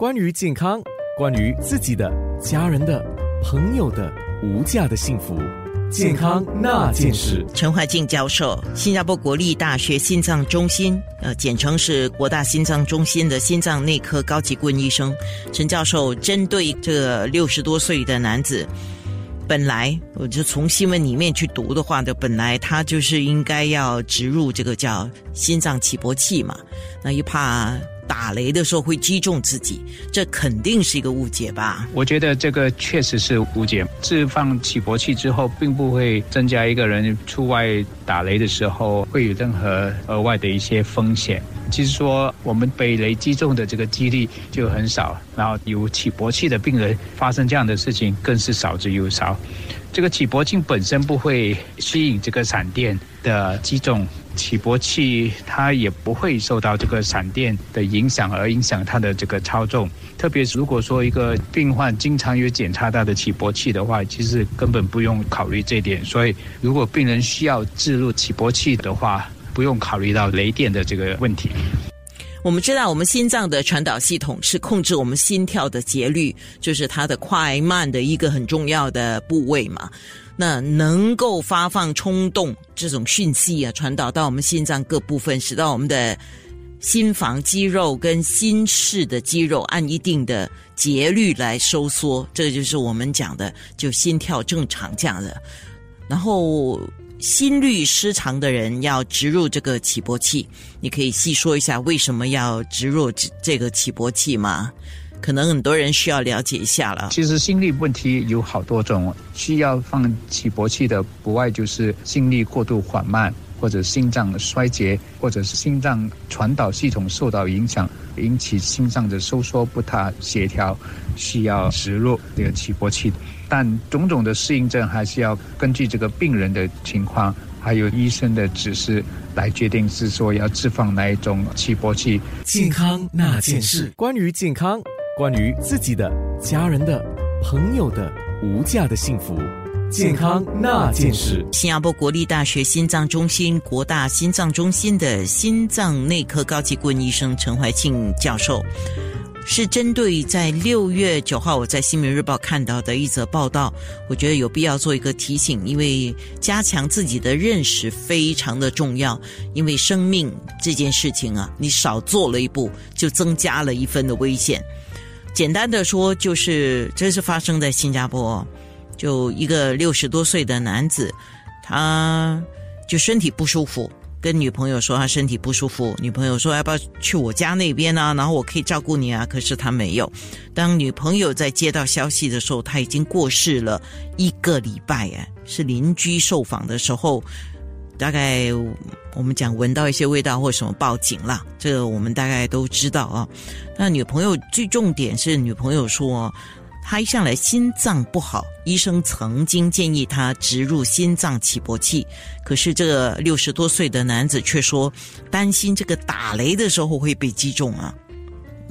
关于健康，关于自己的、家人的、朋友的无价的幸福，健康那件事。陈怀静教授，新加坡国立大学心脏中心，呃，简称是国大心脏中心的心脏内科高级顾问医生。陈教授针对这个六十多岁的男子，本来我就从新闻里面去读的话呢，本来他就是应该要植入这个叫心脏起搏器嘛，那又怕。打雷的时候会击中自己，这肯定是一个误解吧？我觉得这个确实是误解。置放起搏器之后，并不会增加一个人出外打雷的时候会有任何额外的一些风险。其实说，我们被雷击中的这个几率就很少，然后有起搏器的病人发生这样的事情更是少之又少。这个起搏器本身不会吸引这个闪电的击中。起搏器它也不会受到这个闪电的影响而影响它的这个操纵，特别是如果说一个病患经常有检查到的起搏器的话，其实根本不用考虑这点。所以，如果病人需要置入起搏器的话，不用考虑到雷电的这个问题。我们知道，我们心脏的传导系统是控制我们心跳的节律，就是它的快慢的一个很重要的部位嘛。那能够发放冲动这种讯息啊，传导到我们心脏各部分，使到我们的心房肌肉跟心室的肌肉按一定的节律来收缩，这就是我们讲的就心跳正常这样的。然后心律失常的人要植入这个起搏器，你可以细说一下为什么要植入这这个起搏器吗？可能很多人需要了解一下了。其实心律问题有好多种，需要放起搏器的不外就是心率过度缓慢，或者心脏衰竭，或者是心脏传导系统受到影响，引起心脏的收缩不太协调，需要植入这个起搏器。但种种的适应症还是要根据这个病人的情况，还有医生的指示来决定，是说要置放哪一种起搏器。健康那件事，关于健康。关于自己的、家人的、朋友的无价的幸福，健康那件事。新加坡国立大学心脏中心国大心脏中心的心脏内科高级顾问医生陈怀庆教授，是针对在六月九号我在新民日报看到的一则报道，我觉得有必要做一个提醒，因为加强自己的认识非常的重要，因为生命这件事情啊，你少做了一步，就增加了一分的危险。简单的说，就是这是发生在新加坡，就一个六十多岁的男子，他就身体不舒服，跟女朋友说他身体不舒服，女朋友说要不要去我家那边呢？然后我可以照顾你啊。可是他没有。当女朋友在接到消息的时候，他已经过世了一个礼拜哎，是邻居受访的时候。大概我们讲闻到一些味道或什么报警了，这个我们大概都知道啊。那女朋友最重点是女朋友说，拍下来心脏不好，医生曾经建议他植入心脏起搏器，可是这个六十多岁的男子却说担心这个打雷的时候会被击中啊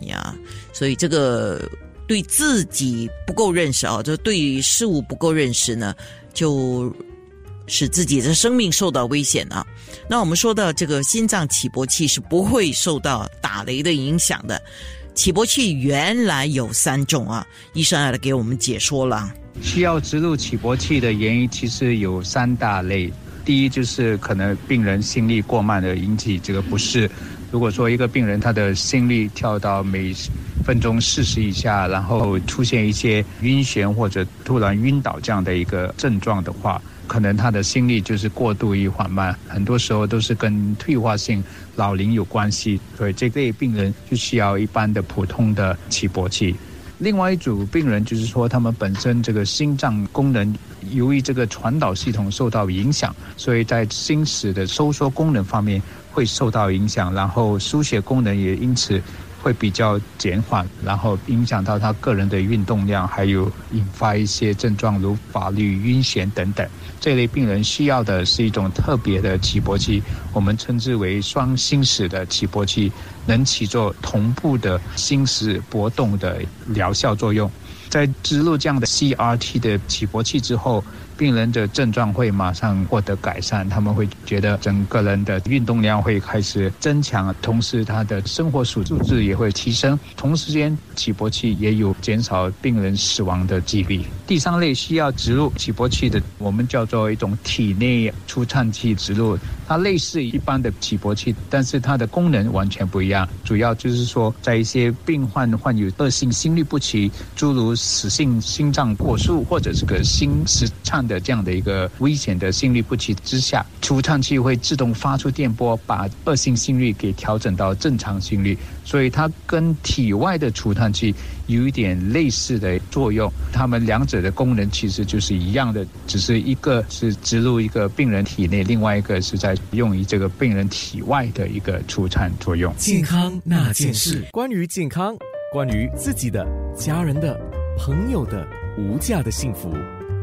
呀，所以这个对自己不够认识啊，就对事物不够认识呢，就。使自己的生命受到危险啊！那我们说的这个心脏起搏器是不会受到打雷的影响的。起搏器原来有三种啊，医生来给我们解说了。需要植入起搏器的原因其实有三大类。第一就是可能病人心率过慢的引起这个不适。如果说一个病人他的心率跳到每分钟四十以下，然后出现一些晕眩或者突然晕倒这样的一个症状的话。可能他的心率就是过度于缓慢，很多时候都是跟退化性老龄有关系，所以这类病人就需要一般的普通的起搏器。另外一组病人就是说，他们本身这个心脏功能由于这个传导系统受到影响，所以在心室的收缩功能方面会受到影响，然后输血功能也因此。会比较减缓，然后影响到他个人的运动量，还有引发一些症状，如法律晕眩等等。这类病人需要的是一种特别的起搏器，我们称之为双心室的起搏器，能起作同步的心室搏动的疗效作用。在植入这样的 CRT 的起搏器之后，病人的症状会马上获得改善，他们会觉得整个人的运动量会开始增强，同时他的生活素质也会提升，同时间起搏器也有减少病人死亡的几率。第三类需要植入起搏器的，我们叫做一种体内除颤器植入，它类似于一般的起搏器，但是它的功能完全不一样，主要就是说在一些病患患有恶性心律不齐，诸如死性心脏过速或者这个心室颤。的这样的一个危险的心律不齐之下，除颤器会自动发出电波，把恶性心率给调整到正常心率，所以它跟体外的除颤器有一点类似的作用。它们两者的功能其实就是一样的，只是一个是植入一个病人体内，另外一个是在用于这个病人体外的一个除颤作用。健康那件事，关于健康，关于自己的、家人的、朋友的无价的幸福。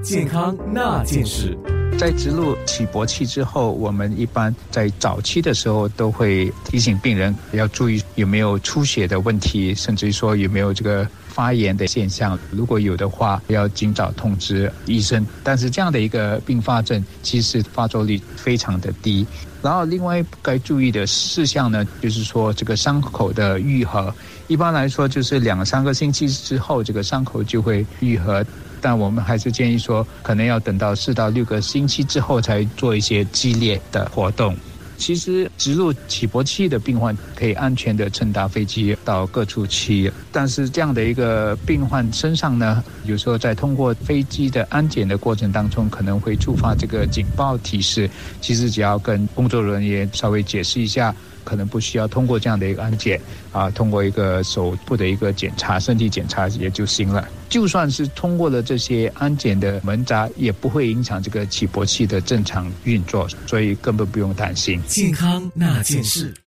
健康那件事，在植入起搏器之后，我们一般在早期的时候都会提醒病人要注意有没有出血的问题，甚至于说有没有这个发炎的现象。如果有的话，要尽早通知医生。但是这样的一个并发症，其实发作率非常的低。然后另外该注意的事项呢，就是说这个伤口的愈合，一般来说就是两三个星期之后，这个伤口就会愈合。但我们还是建议说，可能要等到四到六个星期之后才做一些激烈的活动。其实植入起搏器的病患可以安全的乘搭飞机到各处去，但是这样的一个病患身上呢，有时候在通过飞机的安检的过程当中，可能会触发这个警报提示。其实只要跟工作人员稍微解释一下。可能不需要通过这样的一个安检啊，通过一个手部的一个检查、身体检查也就行了。就算是通过了这些安检的门闸，也不会影响这个起搏器的正常运作，所以根本不用担心。健康那件事。